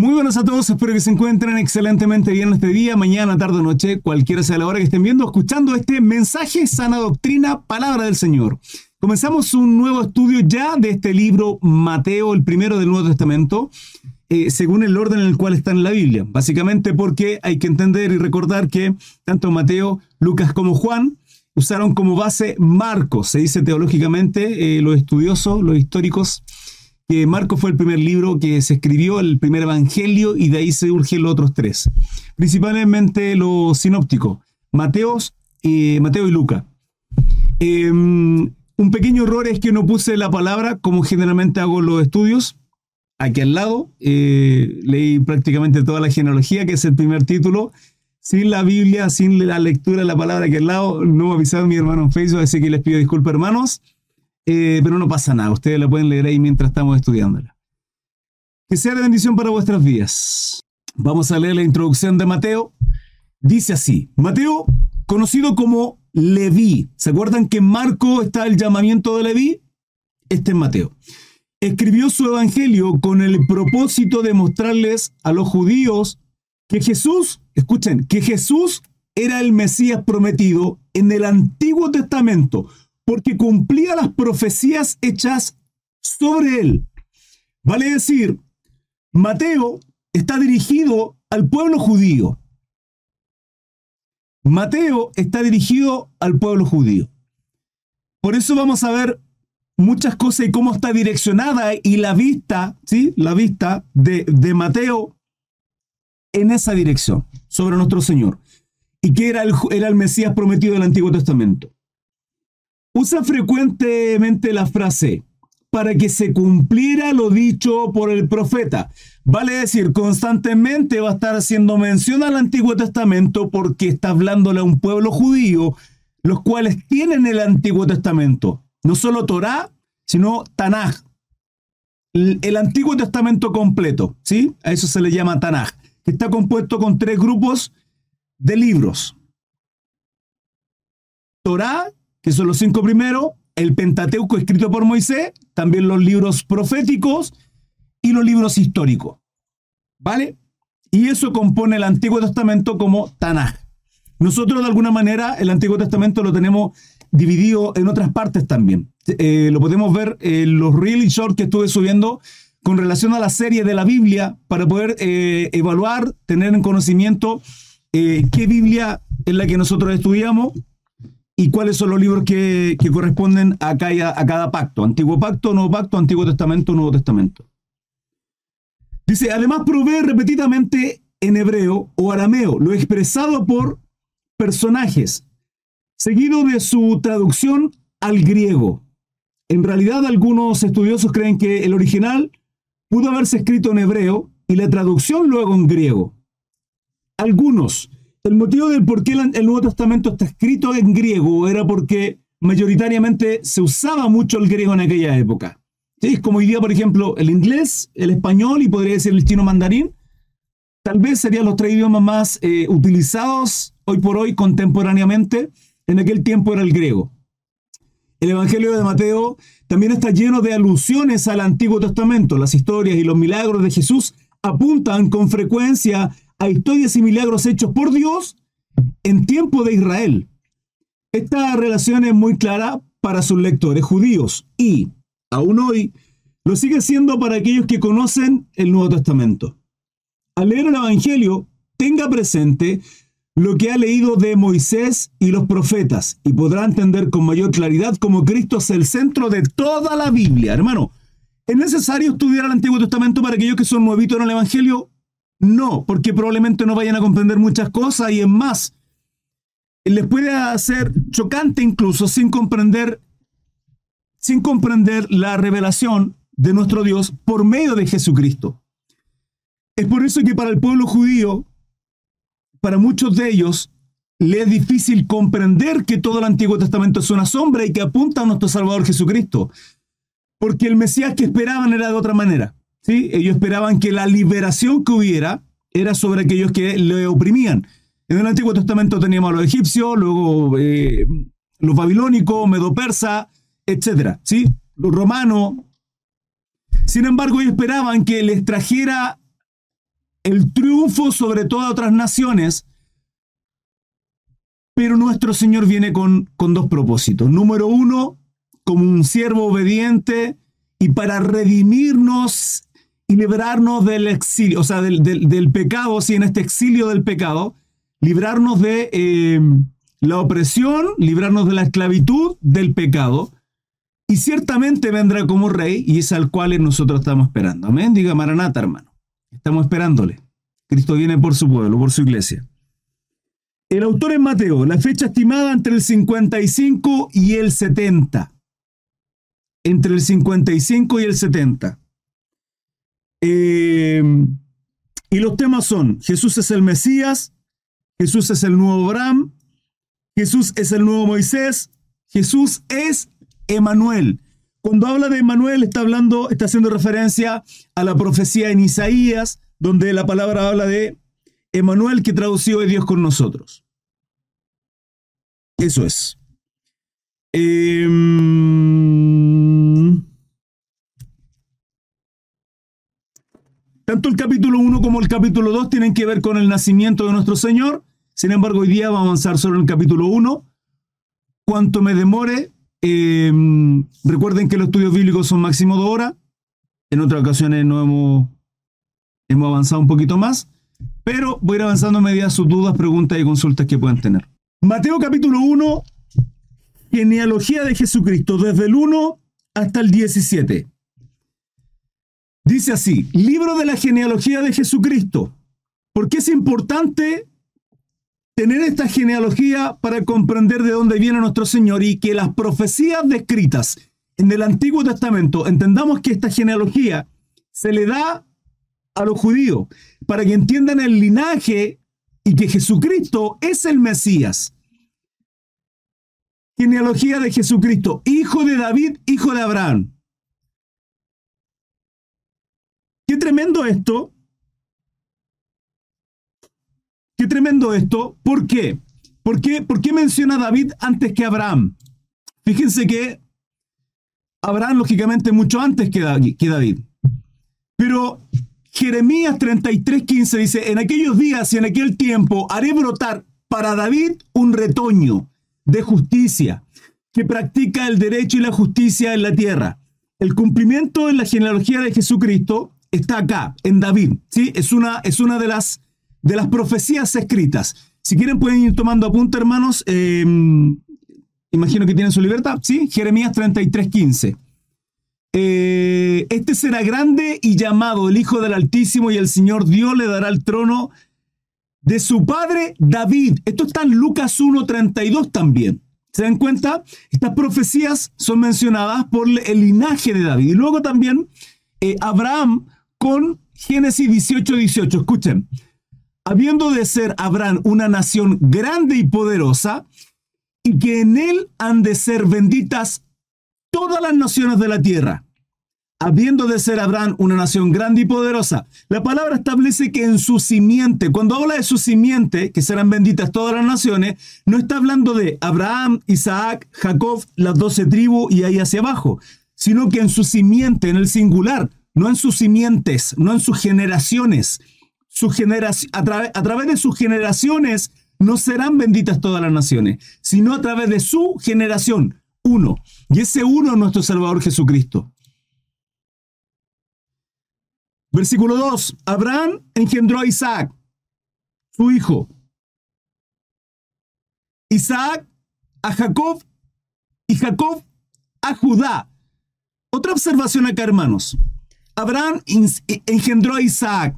Muy buenas a todos, espero que se encuentren excelentemente bien este día, mañana, tarde, noche, cualquiera sea la hora que estén viendo, escuchando este mensaje, sana doctrina, palabra del Señor. Comenzamos un nuevo estudio ya de este libro Mateo, el primero del Nuevo Testamento, eh, según el orden en el cual está en la Biblia. Básicamente porque hay que entender y recordar que tanto Mateo, Lucas como Juan usaron como base Marcos, se dice teológicamente, eh, los estudiosos, los históricos, que Marcos fue el primer libro que se escribió, el primer evangelio, y de ahí se urgen los otros tres. Principalmente los sinópticos, Mateos, eh, Mateo y Luca. Em, un pequeño error es que no puse la palabra como generalmente hago los estudios. Aquí al lado eh, leí prácticamente toda la genealogía, que es el primer título. Sin la Biblia, sin la lectura de la palabra aquí al lado, no me avisado mi hermano en Facebook, así que les pido disculpas, hermanos. Eh, pero no pasa nada, ustedes la pueden leer ahí mientras estamos estudiándola. Que sea de bendición para vuestras vidas. Vamos a leer la introducción de Mateo. Dice así, Mateo, conocido como Leví. ¿Se acuerdan que en Marco está el llamamiento de Leví? Este es Mateo. Escribió su evangelio con el propósito de mostrarles a los judíos que Jesús, escuchen, que Jesús era el Mesías prometido en el Antiguo Testamento, porque cumplía las profecías hechas sobre él. Vale decir, Mateo está dirigido al pueblo judío. Mateo está dirigido al pueblo judío. Por eso vamos a ver muchas cosas y cómo está direccionada y la vista, ¿sí? La vista de, Mateo en esa dirección, sobre nuestro Señor. Y que era el, era el Mesías prometido del Antiguo Testamento. Usa frecuentemente la frase para que se cumpliera lo dicho por el profeta. Vale decir, constantemente va a estar haciendo mención al Antiguo Testamento porque está hablándole a un pueblo judío, los cuales tienen el Antiguo Testamento. No solo Torah, sino Tanaj. El Antiguo Testamento completo, ¿sí? A eso se le llama Tanaj, que está compuesto con tres grupos de libros. Torah, que son los cinco primeros, el Pentateuco escrito por Moisés, también los libros proféticos y los libros históricos. ¿Vale? Y eso compone el Antiguo Testamento como Tanaj. Nosotros de alguna manera el Antiguo Testamento lo tenemos dividido en otras partes también. Eh, lo podemos ver en los really short que estuve subiendo con relación a la serie de la Biblia para poder eh, evaluar, tener en conocimiento eh, qué Biblia es la que nosotros estudiamos y cuáles son los libros que, corresponden a cada, a cada pacto. Antiguo pacto, nuevo pacto, Antiguo Testamento, Nuevo Testamento. Dice, además provee repetidamente en hebreo o arameo lo expresado por personajes, seguido de su traducción al griego. En realidad algunos estudiosos creen que el original pudo haberse escrito en hebreo y la traducción luego en griego. Algunos, el motivo del por qué el Nuevo Testamento está escrito en griego era porque mayoritariamente se usaba mucho el griego en aquella época. Es como hoy por ejemplo, el inglés, el español y podría decir el chino mandarín. Tal vez serían los tres idiomas más eh, utilizados hoy por hoy contemporáneamente. En aquel tiempo era el griego. El Evangelio de Mateo también está lleno de alusiones al Antiguo Testamento. Las historias y los milagros de Jesús apuntan con frecuencia a historias y milagros hechos por Dios en tiempo de Israel. Esta relación es muy clara para sus lectores judíos y, aún hoy, lo sigue siendo para aquellos que conocen el Nuevo Testamento. Al leer el Evangelio, tenga presente lo que ha leído de Moisés y los profetas y podrá entender con mayor claridad cómo Cristo es el centro de toda la Biblia. Hermano, ¿es necesario estudiar el Antiguo Testamento para aquellos que son nuevitos en el Evangelio? No, porque probablemente no vayan a comprender muchas cosas y es más, les puede hacer chocante incluso sin comprender, sin comprender la revelación de nuestro Dios por medio de Jesucristo. Es por eso que para el pueblo judío, para muchos de ellos, le es difícil comprender que todo el Antiguo Testamento es una sombra y que apunta a nuestro Salvador Jesucristo. Porque el Mesías que esperaban era de otra manera. Ellos esperaban que la liberación que hubiera era sobre aquellos que le oprimían. En el Antiguo Testamento teníamos a los egipcios, luego eh, los babilónicos, medo-persa, etc. ¿sí? Los romanos. Sin embargo, ellos esperaban que les trajera el triunfo sobre todas otras naciones, pero nuestro Señor viene con, con dos propósitos. Número uno, como un siervo obediente y para redimirnos y librarnos del exilio, o sea, del, pecado, si en este exilio del pecado, librarnos de eh, la opresión, librarnos de la esclavitud del pecado, y ciertamente vendrá como rey, y es al cual nosotros estamos esperando. Amén. Diga Maranata, hermano. Estamos esperándole. Cristo viene por su pueblo, por su iglesia. El autor es Mateo, la fecha estimada entre el 55 y el 70. Entre el 55 y el 70. Eh, y los temas son, Jesús es el Mesías, Jesús es el nuevo Abraham, Jesús es el nuevo Moisés, Jesús es Emanuel. Cuando habla de Emanuel está hablando, está haciendo referencia a la profecía en Isaías, donde la palabra habla de Emanuel que tradució de Dios con nosotros. Eso es. Eh, Tanto el capítulo 1 como el capítulo 2 tienen que ver con el nacimiento de nuestro Señor. Sin embargo, hoy día vamos a avanzar solo en el capítulo 1. Cuanto me demore, eh, recuerden que los estudios bíblicos son máximo de hora. En otras ocasiones no hemos, hemos avanzado un poquito más. Pero voy a ir avanzando a medida sus dudas, preguntas y consultas que puedan tener. Mateo capítulo 1, genealogía de Jesucristo, desde el 1 hasta el 17. Dice así, libro de la genealogía de Jesucristo. ¿Por qué es importante tener esta genealogía para comprender de dónde viene nuestro Señor y que las profecías descritas en el Antiguo Testamento, entendamos que esta genealogía se le da a los judíos para que entiendan el linaje y que Jesucristo es el Mesías. Genealogía de Jesucristo, hijo de David, hijo de Abraham. Tremendo esto. Qué tremendo esto. ¿Por qué? ¿Por qué, ¿Por qué menciona David antes que Abraham? Fíjense que Abraham, lógicamente, mucho antes que David. Pero Jeremías 33:15 dice, en aquellos días y en aquel tiempo haré brotar para David un retoño de justicia que practica el derecho y la justicia en la tierra. El cumplimiento en la genealogía de Jesucristo está acá, en David. ¿sí? Es, una, es una de las, de las profecías escritas. Si quieren pueden ir tomando apunte, hermanos. Em, imagino que tienen su libertad. ¿sí? Jeremías 33:15. Eh, este será grande y llamado el Hijo del Altísimo y el Señor Dios le dará el trono de su padre David. Esto está en Lucas 1.32 también. ¿Se dan cuenta? Estas profecías son mencionadas por el linaje de David. Y luego también eh, Abraham con Génesis 18, 18. Escuchen, habiendo de ser Abraham una nación grande y poderosa, y que en él han de ser benditas todas las naciones de la tierra. Habiendo de ser Abraham una nación grande y poderosa, la palabra establece que en su simiente, cuando habla de su simiente, que serán benditas todas las naciones, no está hablando de Abraham, Isaac, Jacob, las doce tribus y ahí hacia abajo, sino que en su simiente, en el singular, no en sus simientes, no en sus generaciones. Su a, a través de sus generaciones no serán benditas todas las naciones, sino a través de su generación, uno. Y ese uno es nuestro Salvador Jesucristo. Versículo 2. Abraham engendró a Isaac, su hijo. Isaac a Jacob y Jacob a Judá. Otra observación acá, hermanos. Abraham engendró a Isaac.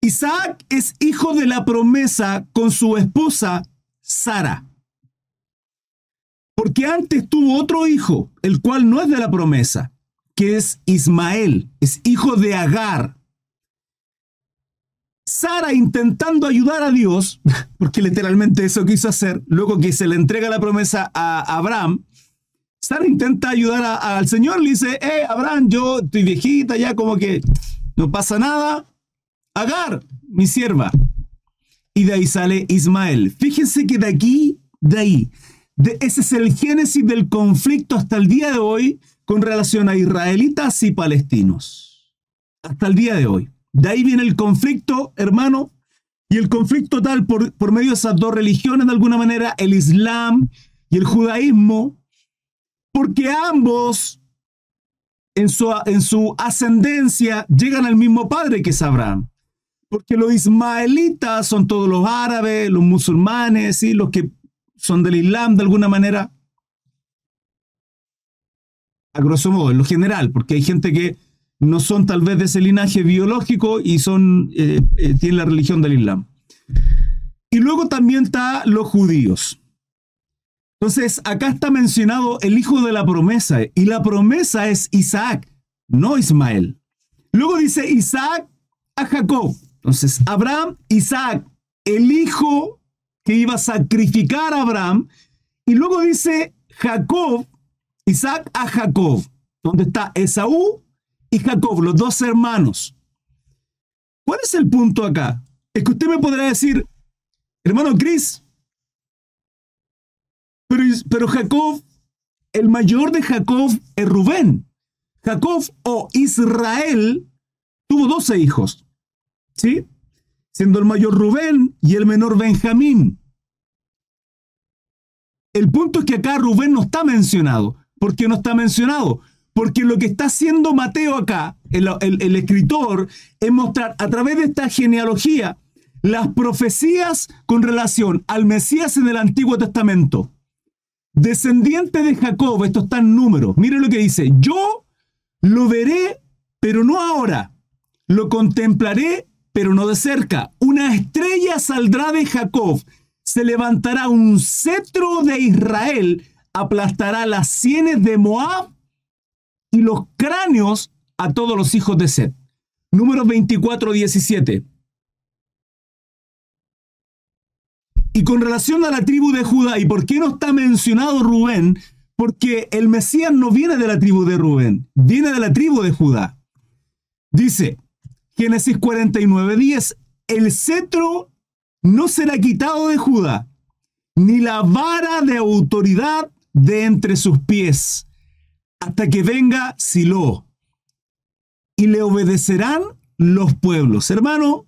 Isaac es hijo de la promesa con su esposa Sara. Porque antes tuvo otro hijo, el cual no es de la promesa, que es Ismael, es hijo de Agar. Sara intentando ayudar a Dios, porque literalmente eso quiso hacer, luego que se le entrega la promesa a Abraham, Sara intenta ayudar al Señor, le dice, eh, Abraham, yo estoy viejita ya, como que no pasa nada. Agar, mi sierva. Y de ahí sale Ismael. Fíjense que de aquí, de ahí, ese es el génesis del conflicto hasta el día de hoy con relación a israelitas y palestinos. Hasta el día de hoy. De ahí viene el conflicto, hermano, y el conflicto tal por, por medio de esas dos religiones, de alguna manera, el Islam y el judaísmo, porque ambos en su, en su ascendencia llegan al mismo padre que es Abraham. Porque los ismaelitas son todos los árabes, los musulmanes, los que son del Islam de alguna manera. A grosso modo, en lo general, porque hay gente que no son tal vez de ese linaje biológico y son, eh, eh, tienen la religión del Islam. Y luego también está los judíos. Entonces, acá está mencionado el hijo de la promesa, y la promesa es Isaac, no Ismael. Luego dice Isaac a Jacob. Entonces, Abraham, Isaac, el hijo que iba a sacrificar a Abraham. Y luego dice Jacob, Isaac a Jacob, donde está Esaú y Jacob, los dos hermanos. ¿Cuál es el punto acá? Es que usted me podrá decir, hermano Cris, pero, Jacob, el mayor de Jacob es Rubén. Jacob o Israel tuvo 12 hijos, ¿sí? Siendo el mayor Rubén y el menor Benjamín. El punto es que acá Rubén no está mencionado. ¿Por qué no está mencionado? Porque lo que está haciendo Mateo acá, el, el escritor, es mostrar a través de esta genealogía las profecías con relación al Mesías en el Antiguo Testamento. Descendiente de Jacob, esto está en números. Mire lo que dice. Yo lo veré, pero no ahora. Lo contemplaré, pero no de cerca. Una estrella saldrá de Jacob. Se levantará un cetro de Israel. Aplastará las sienes de Moab y los cráneos a todos los hijos de Seth. Números 24, 17. Y con relación a la tribu de Judá, ¿y por qué no está mencionado Rubén? Porque el Mesías no viene de la tribu de Rubén, viene de la tribu de Judá. Dice Génesis 49, 10, el cetro no será quitado de Judá, ni la vara de autoridad de entre sus pies, hasta que venga Silo. Y le obedecerán los pueblos. Hermano,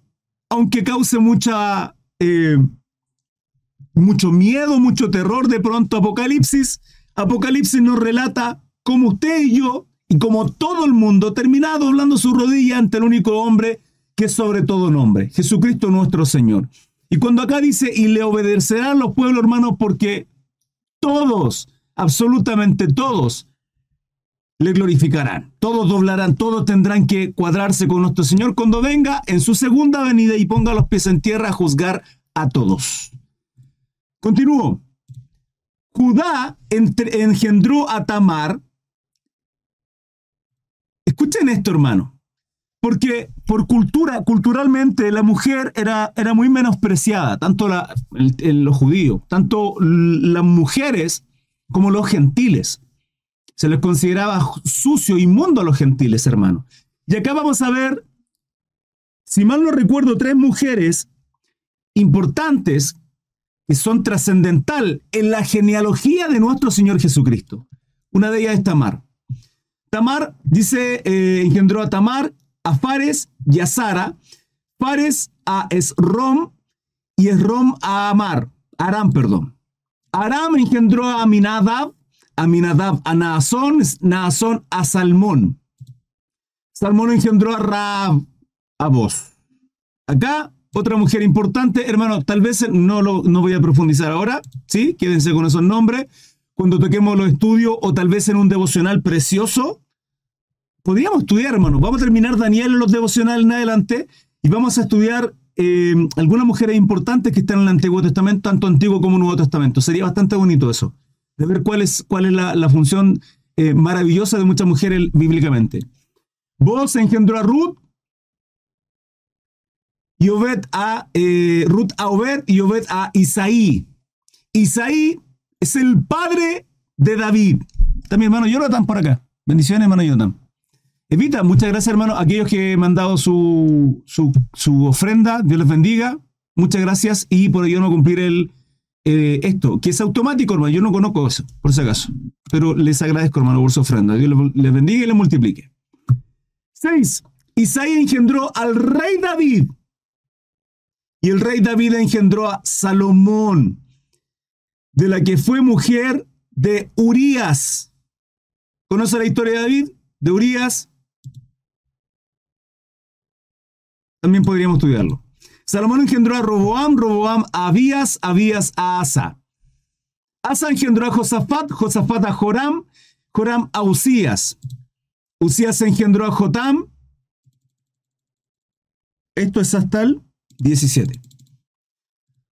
aunque cause mucha eh, mucho miedo, mucho terror de pronto Apocalipsis. Apocalipsis nos relata cómo usted y yo, y como todo el mundo, termina doblando su rodilla ante el único hombre que es sobre todo nombre, Jesucristo nuestro Señor. Y cuando acá dice, y le obedecerán los pueblos hermanos, porque todos, absolutamente todos, le glorificarán. Todos doblarán, todos tendrán que cuadrarse con nuestro Señor cuando venga en su segunda venida y ponga los pies en tierra a juzgar a todos. Continúo. Judá engendró a Tamar. Escuchen esto, hermano. Porque por cultura, culturalmente, la mujer era, era muy menospreciada, tanto la, los judíos, tanto las mujeres como los gentiles. Se les consideraba sucio, inmundo a los gentiles, hermano. Y acá vamos a ver, si mal no recuerdo, tres mujeres importantes que son trascendental en la genealogía de nuestro Señor Jesucristo. Una de ellas es Tamar. Tamar, dice, eh, engendró a Tamar, a Fares y a Sara. Fares a Esrom y Esrom a Amar. Aram, perdón. Aram engendró a Aminadab, Aminadab a Naasón, Naasón a Salmón. Salmón engendró a Raab, a vos. Acá otra mujer importante, hermano, tal vez no lo no voy a profundizar ahora, ¿sí? Quédense con esos nombres. Cuando toquemos los estudios o tal vez en un devocional precioso, podríamos estudiar, hermano. Vamos a terminar Daniel en los devocionales en adelante y vamos a estudiar eh, algunas mujeres importantes que están en el Antiguo Testamento, tanto Antiguo como Nuevo Testamento. Sería bastante bonito eso, de ver cuál es, cuál es la, función eh, maravillosa de muchas mujeres bíblicamente. Vos engendró a Ruth, y Obed a eh, Ruth a Obed y Obed a Isaí. Isaí es el padre de David. Mi hermano Jonathan por acá. Bendiciones, hermano Jonathan. Evita, muchas gracias, hermano. Aquellos que han mandado su, su, ofrenda, Dios les bendiga. Muchas gracias. Y por ello no cumplir el, eh, esto, que es automático, hermano. Yo no conozco eso, por si acaso. Pero les agradezco, hermano, por su ofrenda. Dios les bendiga y les multiplique. Seis. Isaías engendró al rey David. Y el rey David engendró a Salomón, de la que fue mujer de Urías. ¿Conoce la historia de David? De Urías. También podríamos estudiarlo. Salomón engendró a Roboam, Roboam a Abías, Abías a Asa. Asa engendró a Josafat, Josafat a Joram, Joram a Usías. Usías engendró a Jotam. Esto es hasta el 17.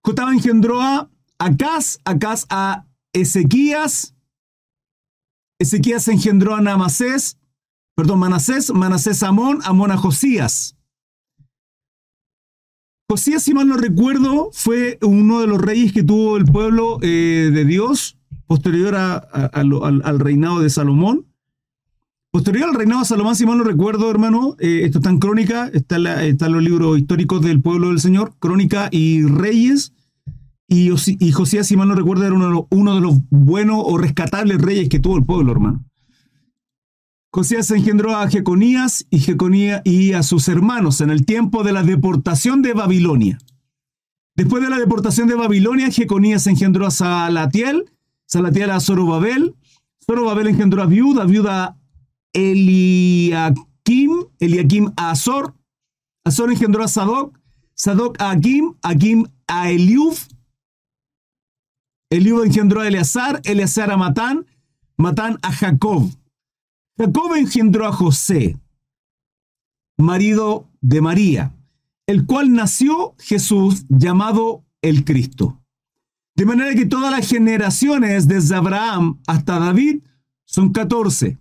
Jotam engendró a Acaz, Acaz a Ezequías. Ezequías engendró a Namasés, perdón, Manasés, Manasés a Amón, Amón a Josías. Josías, si mal no recuerdo, fue uno de los reyes que tuvo el pueblo eh, de Dios posterior al, reinado de Salomón. Posterior al reinado de Salomón, si mal no recuerdo, hermano, eh, esto está en Crónica, está, en los libros históricos del pueblo del Señor, Crónica y Reyes. Y, Josías, si mal no recuerdo, era uno, de los buenos o rescatables reyes que tuvo el pueblo, hermano. Josías engendró a Jeconías y Jeconía y a sus hermanos en el tiempo de la deportación de Babilonia. Después de la deportación de Babilonia, Jeconías engendró a Salatiel, Salatiel a Zorobabel, Zorobabel engendró a Viuda, Viuda Eliakim, Eliakim a Azor, Azor engendró a Sadoc, Sadoc a Akim, Akim a Eliub, Eliub engendró a Eleazar, Eleazar a Matán, Matán a Jacob. Jacob engendró a José, marido de María, el cual nació Jesús llamado el Cristo. De manera que todas las generaciones desde Abraham hasta David son 14.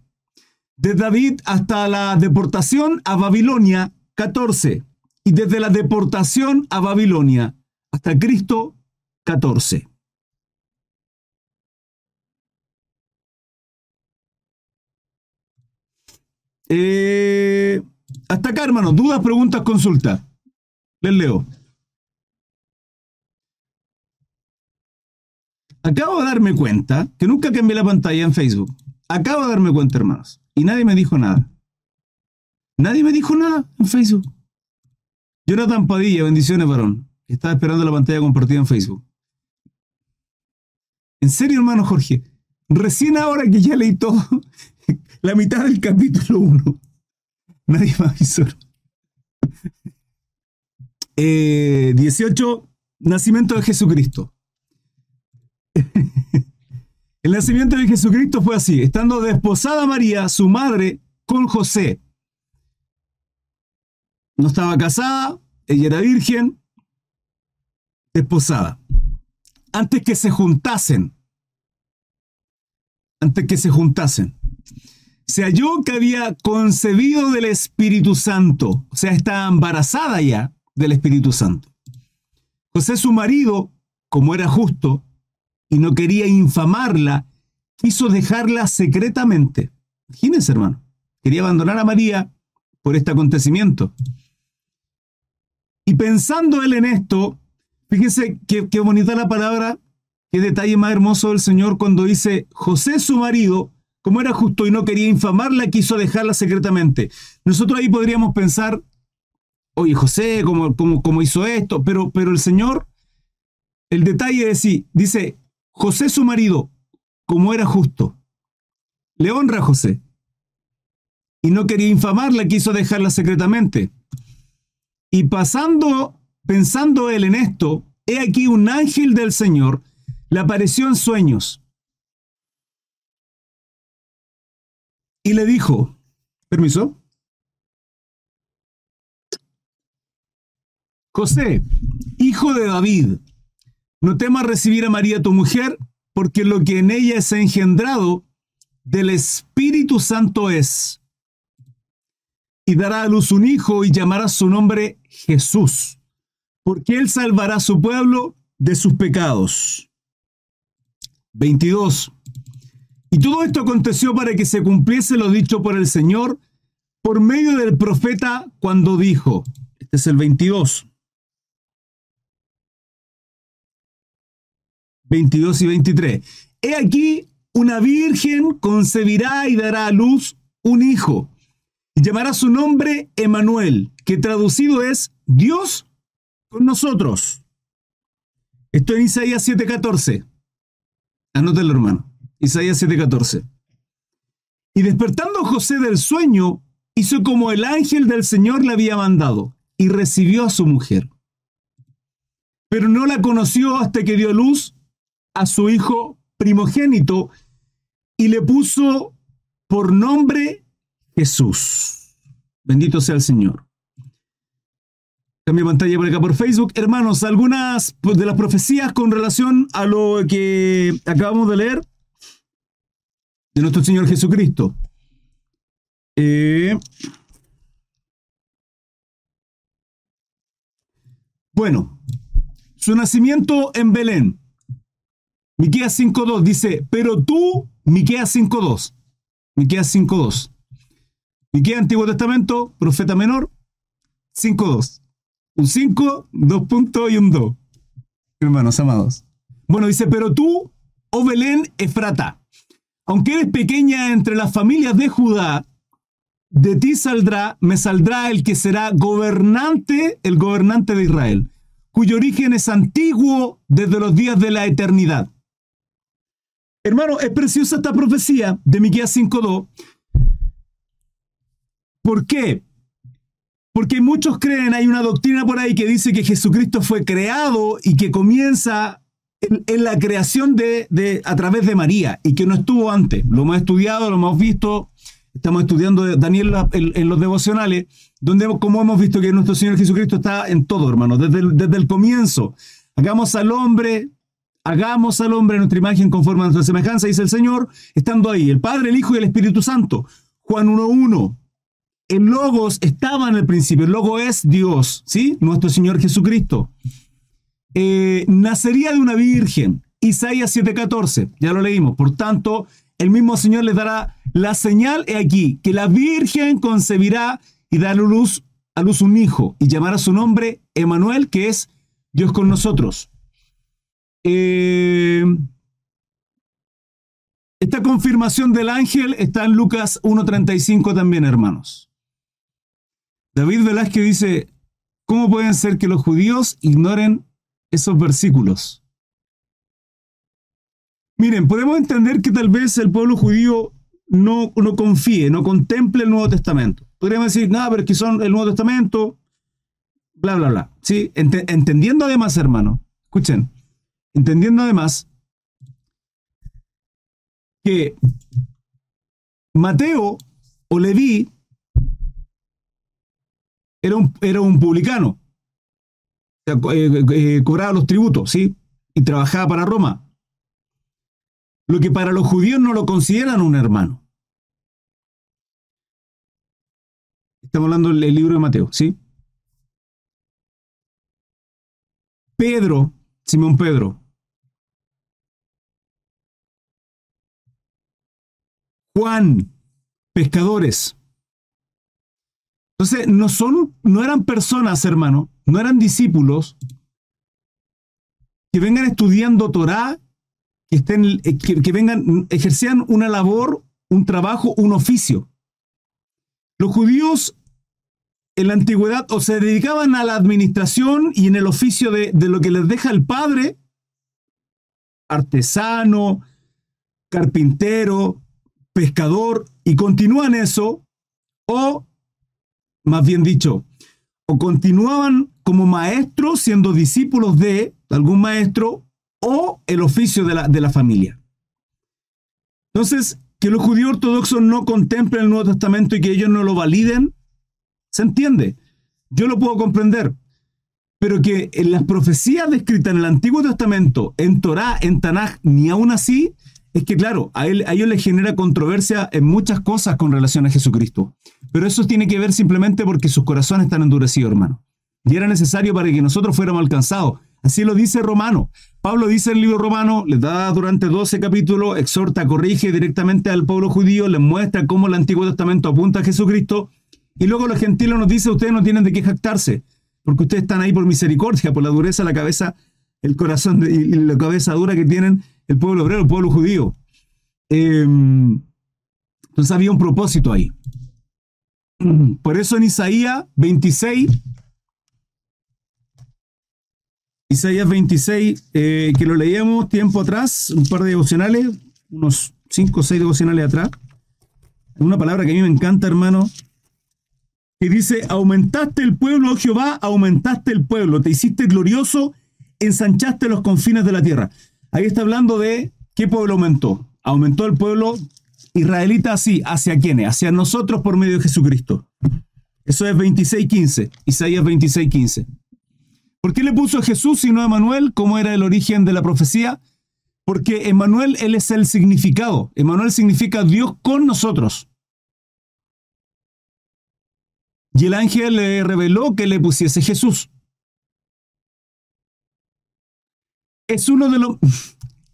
De David hasta la deportación a Babilonia, 14. Y desde la deportación a Babilonia hasta Cristo, 14. Eh, hasta acá, hermano. Dudas, preguntas, consultas. Les leo. Acabo de darme cuenta que nunca cambié la pantalla en Facebook. Acabo de darme cuenta, hermanos. Y nadie me dijo nada. Nadie me dijo nada en Facebook. Jonathan Padilla, bendiciones, varón. Estaba esperando la pantalla compartida en Facebook. En serio, hermano Jorge. Recién ahora que ya leí todo, la mitad del capítulo 1. Nadie me avisó. 18. Eh, nacimiento de Jesucristo. El nacimiento de Jesucristo fue así, estando desposada María, su madre, con José. No estaba casada, ella era virgen, desposada. Antes que se juntasen, antes que se juntasen se halló que había concebido del Espíritu Santo, o sea, estaba embarazada ya del Espíritu Santo. José, su marido, como era justo y no quería infamarla, quiso dejarla secretamente. Imagínense, hermano, quería abandonar a María por este acontecimiento. Y pensando él en esto, fíjense qué, qué bonita la palabra, qué detalle más hermoso del Señor cuando dice, José, su marido, como era justo y no quería infamarla, quiso dejarla secretamente. Nosotros ahí podríamos pensar, oye, José, ¿cómo, hizo esto? Pero, pero el Señor, el detalle es sí, dice, José su marido, como era justo, le honra a José. Y no quería infamarla, quiso dejarla secretamente. Y pasando, pensando él en esto, he aquí un ángel del Señor le apareció en sueños y le dijo, permiso, José, hijo de David, no temas recibir a María tu mujer, porque lo que en ella es engendrado del Espíritu Santo es. Y dará a luz un hijo y llamará su nombre Jesús, porque él salvará a su pueblo de sus pecados. 22. Y todo esto aconteció para que se cumpliese lo dicho por el Señor por medio del profeta cuando dijo, este es el 22, 22 y 23, he aquí una virgen concebirá y dará a luz un hijo, Y llamará su nombre Emanuel, que traducido es Dios con nosotros. Esto en Isaías 7:14. Anótelo, hermano. Isaías 7:14. Y despertando José del sueño, hizo como el ángel del Señor le había mandado, y recibió a su mujer. Pero no la conoció hasta que dio luz a su hijo primogénito y le puso por nombre Jesús. Bendito sea el Señor. Cambio pantalla por acá por Facebook. Hermanos, algunas de las profecías con relación a lo que acabamos de leer de nuestro Señor Jesucristo. Eh, bueno, su nacimiento en Belén. Miqueas 5.2 dice, pero tú, Miqueas 5.2. Miqueas 5.2. Miqueas Antiguo Testamento, profeta menor, 5.2. Un 5, dos puntos y un 2. Hermanos amados. Bueno, dice, pero tú, oh Belén Efrata, aunque eres pequeña entre las familias de Judá, de ti saldrá, me saldrá el que será gobernante, el gobernante de Israel, cuyo origen es antiguo desde los días de la eternidad. Hermano, es preciosa esta profecía de Miqueas 5.2. ¿Por qué? Porque muchos creen, hay una doctrina por ahí que dice que Jesucristo fue creado y que comienza en, la creación de, a través de María y que no estuvo antes. Lo hemos estudiado, lo hemos visto, estamos estudiando Daniel en, los devocionales, donde como hemos visto que nuestro Señor Jesucristo está en todo, hermano, desde desde el comienzo. Hagamos al hombre Hagamos al hombre nuestra imagen conforme a nuestra semejanza, dice el Señor, estando ahí, el Padre, el Hijo y el Espíritu Santo. Juan 1.1. El Logos estaba en el principio, el Logo es Dios, ¿sí? Nuestro Señor Jesucristo. Eh, nacería de una virgen, Isaías 7.14, ya lo leímos. Por tanto, el mismo Señor les dará la señal aquí, que la virgen concebirá y dará luz, a luz un hijo, y llamará su nombre Emanuel, que es Dios con nosotros. Eh, esta confirmación del ángel está en Lucas 1.35 también, hermanos. David Velázquez dice, ¿cómo pueden ser que los judíos ignoren esos versículos? Miren, podemos entender que tal vez el pueblo judío no, no confíe, no contemple el Nuevo Testamento. Podríamos decir, nada, pero es que son el Nuevo Testamento, bla, bla, bla. ¿Sí? entendiendo además, hermano, escuchen, Entendiendo además que Mateo o Leví era un, era un publicano. Eh, eh, cobraba los tributos, ¿sí? Y trabajaba para Roma. Lo que para los judíos no lo consideran un hermano. Estamos hablando del libro de Mateo, ¿sí? Pedro, Simón Pedro, Juan, pescadores. Entonces, no, son, no eran personas, hermano, no eran discípulos que vengan estudiando Torah, que, estén, eh, que, vengan, ejercían una labor, un trabajo, un oficio. Los judíos en la antigüedad o se dedicaban a la administración y en el oficio de, de lo que les deja el padre, artesano, carpintero, pescador y continúan eso, o, más bien dicho, o continuaban como maestros siendo discípulos de algún maestro o el oficio de la, de la familia. Entonces, que los judíos ortodoxos no contemplen el Nuevo Testamento y que ellos no lo validen, se entiende. Yo lo puedo comprender. Pero que en las profecías descritas en el Antiguo Testamento, en Torá, en Tanaj, ni aún así, es que, claro, a, ellos les genera controversia en muchas cosas con relación a Jesucristo. Pero eso tiene que ver simplemente porque sus corazones están endurecidos, hermano. Y era necesario para que nosotros fuéramos alcanzados. Así lo dice Romano. Pablo dice en el libro Romano, les da durante 12 capítulos, exhorta, corrige directamente al pueblo judío, les muestra cómo el Antiguo Testamento apunta a Jesucristo. Y luego los gentiles nos dice, ustedes no tienen de qué jactarse, porque ustedes están ahí por misericordia, por la dureza la cabeza, el corazón y la cabeza dura que tienen el pueblo obrero, el pueblo judío. Em, entonces había un propósito ahí. Por eso en Isaías 26, Isaías 26, eh, que lo leíamos tiempo atrás, un par de devocionales, unos 5 o 6 devocionales atrás. Una palabra que a mí me encanta, hermano, que dice, aumentaste el pueblo, oh Jehová, aumentaste el pueblo, te hiciste glorioso, ensanchaste los confines de la tierra. Ahí está hablando de qué pueblo aumentó. Aumentó el pueblo israelita así, ¿hacia quiénes? Hacia nosotros por medio de Jesucristo. Eso es 26.15, Isaías 26.15. ¿Por qué le puso a Jesús sino a Emanuel? ¿Cómo era el origen de la profecía? Porque Emanuel, él es el significado. Emanuel significa Dios con nosotros. Y el ángel le reveló que le pusiese Jesús. Es uno de los.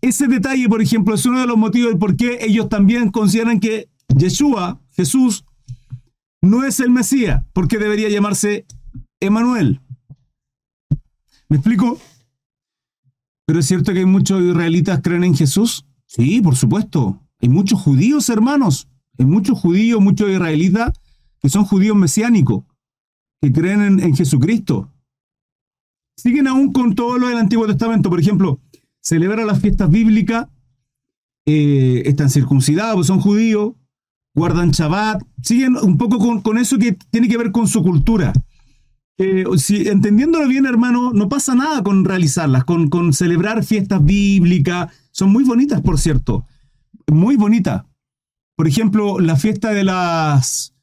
Ese detalle, por ejemplo, es uno de los motivos de por qué ellos también consideran que Yeshua, Jesús, no es el Mesías, porque debería llamarse Emanuel. ¿Me explico? Pero es cierto que hay muchos israelitas creen en Jesús. Sí, por supuesto. Hay muchos judíos, hermanos. Hay muchos judíos, muchos israelitas que son judíos mesiánicos, que creen en, Jesucristo. Siguen aún con todo lo del Antiguo Testamento. Por ejemplo, celebran las fiestas bíblicas, eh, están circuncidados, pues son judíos, guardan Shabbat, siguen un poco con, eso que tiene que ver con su cultura. Eh, si, entendiéndolo bien, hermano, no pasa nada con realizarlas, con, con celebrar fiestas bíblicas. Son muy bonitas, por cierto. Muy bonitas. Por ejemplo, la fiesta de las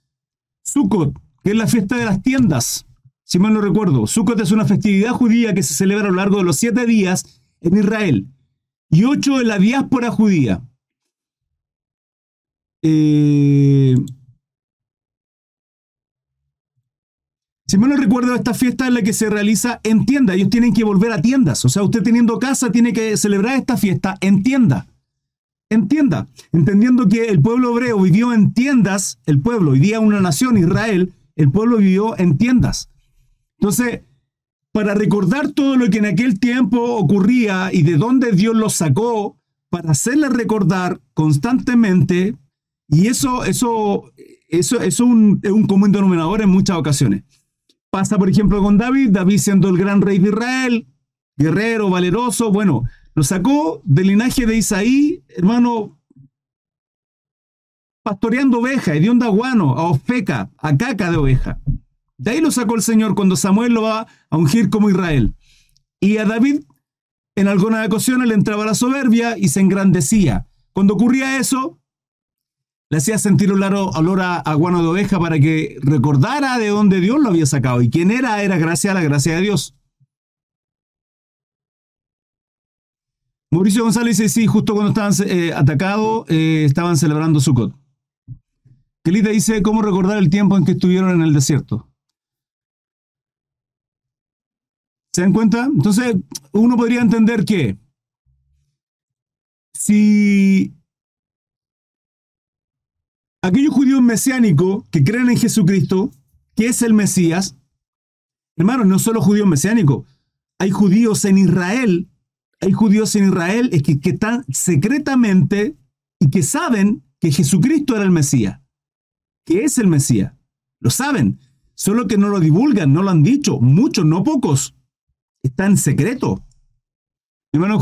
Sukkot, que es la fiesta de las tiendas. Si mal no recuerdo, Sukkot es una festividad judía que se celebra a lo largo de los siete días en Israel y ocho en la diáspora judía. Eh, Si me lo recuerdo, esta fiesta es la que se realiza en tienda. Ellos tienen que volver a tiendas. O sea, usted teniendo casa tiene que celebrar esta fiesta en tienda. En tienda. Entendiendo que el pueblo hebreo vivió en tiendas, el pueblo, hoy día una nación, Israel, el pueblo vivió en tiendas. Entonces, para recordar todo lo que en aquel tiempo ocurría y de dónde Dios los sacó, para hacerle recordar constantemente, y eso, eso, eso, es un, es un común denominador en muchas ocasiones. Pasa, por ejemplo, con David, David siendo el gran rey de Israel, guerrero, valeroso, bueno, lo sacó del linaje de Isaí, hermano, pastoreando ovejas, de onda guano, a ofeca, a caca de oveja. De ahí lo sacó el Señor cuando Samuel lo va a ungir como Israel. Y a David, en algunas ocasiones, le entraba la soberbia y se engrandecía. Cuando ocurría eso, le hacía sentir olor a, guano de oveja para que recordara de dónde Dios lo había sacado. Y quién era, era gracias a la gracia de Dios. Mauricio González dice, sí, justo cuando estaban eh, atacados, eh, estaban celebrando Sukkot. Kelita dice, ¿cómo recordar el tiempo en que estuvieron en el desierto? ¿Se dan cuenta? Entonces, uno podría entender que si aquellos judíos mesiánicos que creen en Jesucristo, que es el Mesías, hermanos, no solo judíos mesiánicos, hay judíos en Israel, hay judíos en Israel que, que están secretamente y que saben que Jesucristo era el Mesías, que es el Mesías. Lo saben, solo que no lo divulgan, no lo han dicho, muchos, no pocos. Está en secreto. Hermano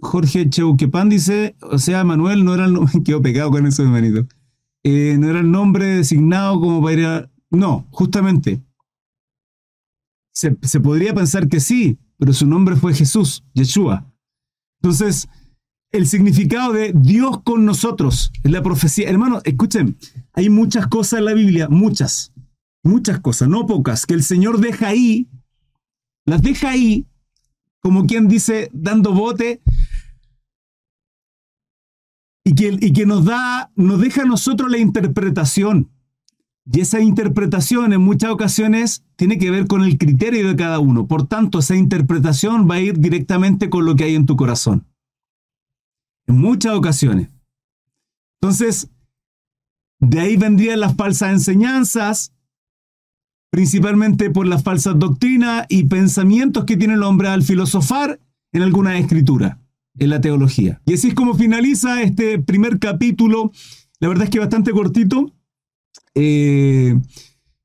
Jorge Cheuquepan dice, o sea, Manuel no era el... Quedó pecado con eso, hermanito. Eh, no era el nombre designado como para ir a... No, justamente. Se, se, podría pensar que sí, pero su nombre fue Jesús, Yeshua. Entonces, el significado de Dios con nosotros es la profecía. Hermano, escuchen, hay muchas cosas en la Biblia, muchas, muchas cosas, no pocas, que el Señor deja ahí, las deja ahí, como quien dice, dando bote y que, y que nos da, nos deja a nosotros la interpretación. Y esa interpretación en muchas ocasiones tiene que ver con el criterio de cada uno. Por tanto, esa interpretación va a ir directamente con lo que hay en tu corazón. En muchas ocasiones. Entonces, de ahí vendrían las falsas enseñanzas, principalmente por las falsas doctrinas y pensamientos que tiene el hombre al filosofar en alguna escritura en la teología. Y así es como finaliza este primer capítulo. La verdad es que bastante cortito. Eh,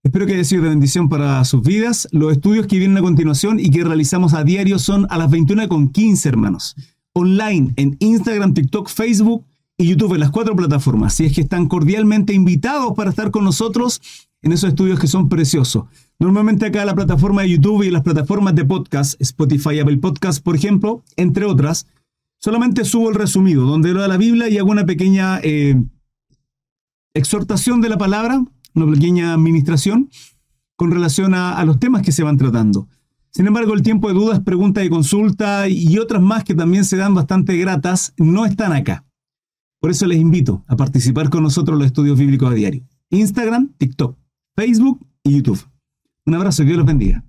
Espero que haya sido de bendición para sus vidas. Los estudios que vienen a continuación y que realizamos a diario son a las 21.15, hermanos. Online en Instagram, TikTok, Facebook y YouTube en las cuatro plataformas. Si es que están cordialmente invitados para estar con nosotros en esos estudios que son preciosos. Normalmente acá la plataforma de YouTube y las plataformas de podcast, Spotify, Apple Podcast, por ejemplo, entre otras, solamente subo el resumido, donde leo la Biblia y hago una pequeña eh, exhortación de la palabra una pequeña administración con relación a, los temas que se van tratando. Sin embargo, el tiempo de dudas, preguntas y consulta y otras más que también se dan bastante gratas no están acá. Por eso les invito a participar con nosotros en los estudios bíblicos a diario. Instagram, TikTok, Facebook y YouTube. Un abrazo, que Dios los bendiga.